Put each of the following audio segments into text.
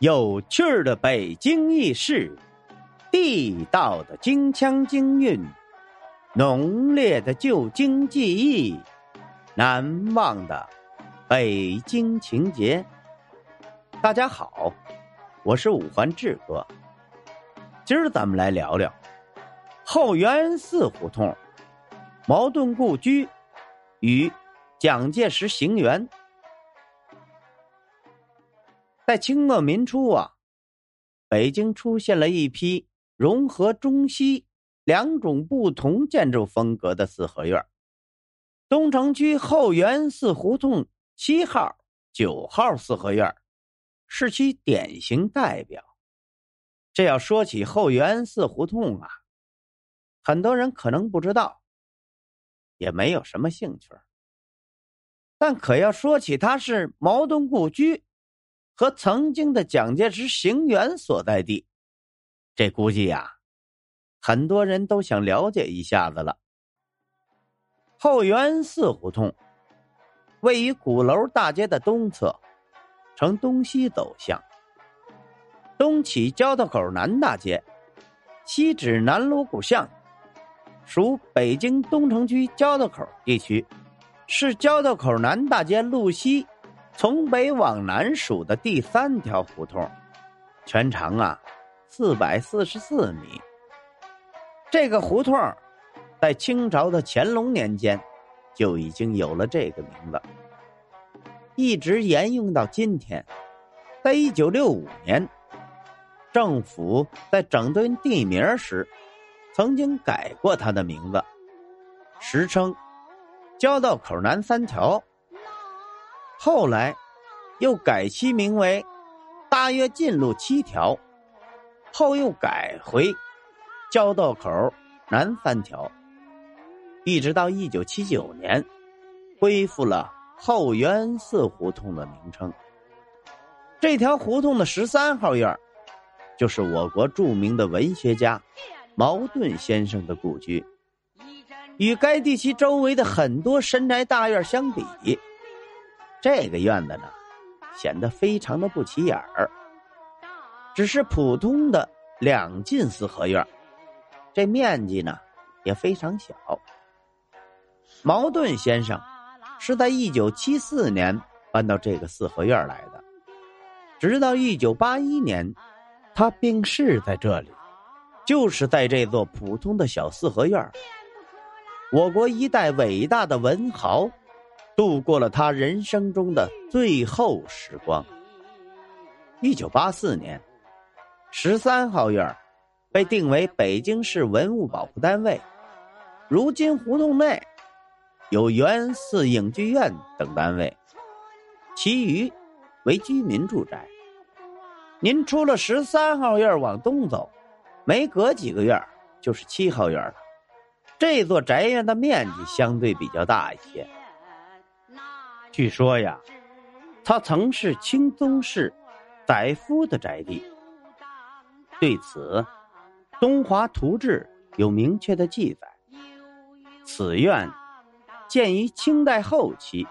有趣儿的北京轶事，地道的京腔京韵，浓烈的旧京记忆，难忘的北京情节。大家好，我是五环志哥。今儿咱们来聊聊后元寺胡同、茅盾故居与蒋介石行辕。在清末民初啊，北京出现了一批融合中西两种不同建筑风格的四合院。东城区后园寺胡同七号、九号四合院是其典型代表。这要说起后园寺胡同啊，很多人可能不知道，也没有什么兴趣。但可要说起它是茅盾故居。和曾经的蒋介石行辕所在地，这估计呀，很多人都想了解一下子了。后园寺胡同位于鼓楼大街的东侧，呈东西走向，东起交道口南大街，西指南锣鼓巷，属北京东城区交道口地区，是交道口南大街路西。从北往南数的第三条胡同，全长啊四百四十四米。这个胡同在清朝的乾隆年间就已经有了这个名字，一直沿用到今天。在一九六五年，政府在整顿地名时，曾经改过它的名字，时称交道口南三条。后来，又改其名为大跃进路七条，后又改回交道口南三条，一直到一九七九年，恢复了后元寺胡同的名称。这条胡同的十三号院就是我国著名的文学家茅盾先生的故居。与该地区周围的很多深宅大院相比，这个院子呢，显得非常的不起眼儿，只是普通的两进四合院，这面积呢也非常小。茅盾先生是在一九七四年搬到这个四合院来的，直到一九八一年，他病逝在这里，就是在这座普通的小四合院，我国一代伟大的文豪。度过了他人生中的最后时光。一九八四年，十三号院被定为北京市文物保护单位。如今胡同内有元寺影剧院等单位，其余为居民住宅。您出了十三号院往东走，没隔几个院就是七号院了。这座宅院的面积相对比较大一些。据说呀，他曾是清宗室载夫的宅地。对此，《东华图志》有明确的记载。此院建于清代后期，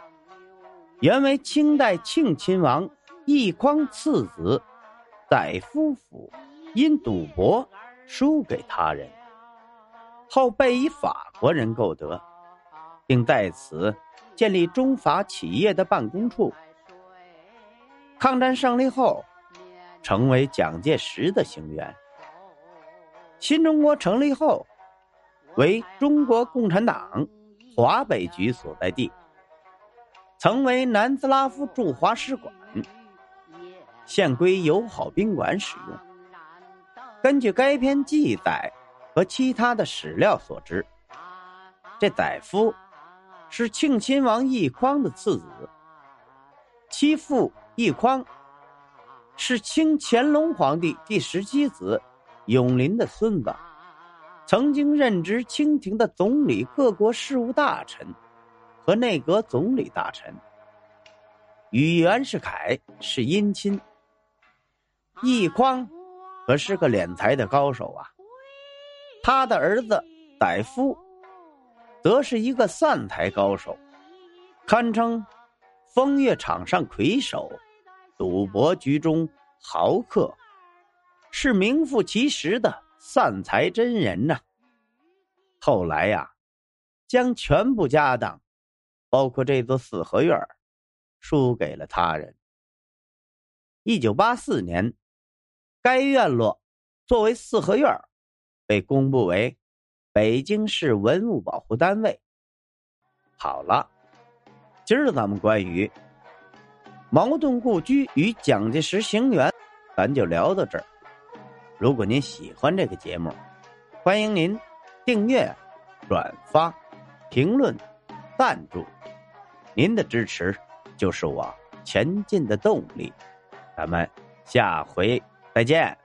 原为清代庆亲王奕匡次子载夫府因赌博输给他人，后被以法国人购得，并在此。建立中法企业的办公处。抗战胜利后，成为蒋介石的行辕。新中国成立后，为中国共产党华北局所在地，曾为南斯拉夫驻华使馆，现归友好宾馆使用。根据该篇记载和其他的史料所知，这载夫。是庆亲王奕匡的次子，其父奕匡是清乾隆皇帝第十七子永璘的孙子，曾经任职清廷的总理各国事务大臣和内阁总理大臣，与袁世凯是姻亲。奕匡可是个敛财的高手啊，他的儿子载夫。则是一个散财高手，堪称风月场上魁首，赌博局中豪客，是名副其实的散财真人呐。后来呀，将全部家当，包括这座四合院，输给了他人。一九八四年，该院落作为四合院，被公布为北京市文物保护单位。好了，今儿咱们关于矛盾故居与蒋介石行辕，咱就聊到这儿。如果您喜欢这个节目，欢迎您订阅、转发、评论、赞助，您的支持就是我前进的动力。咱们下回再见。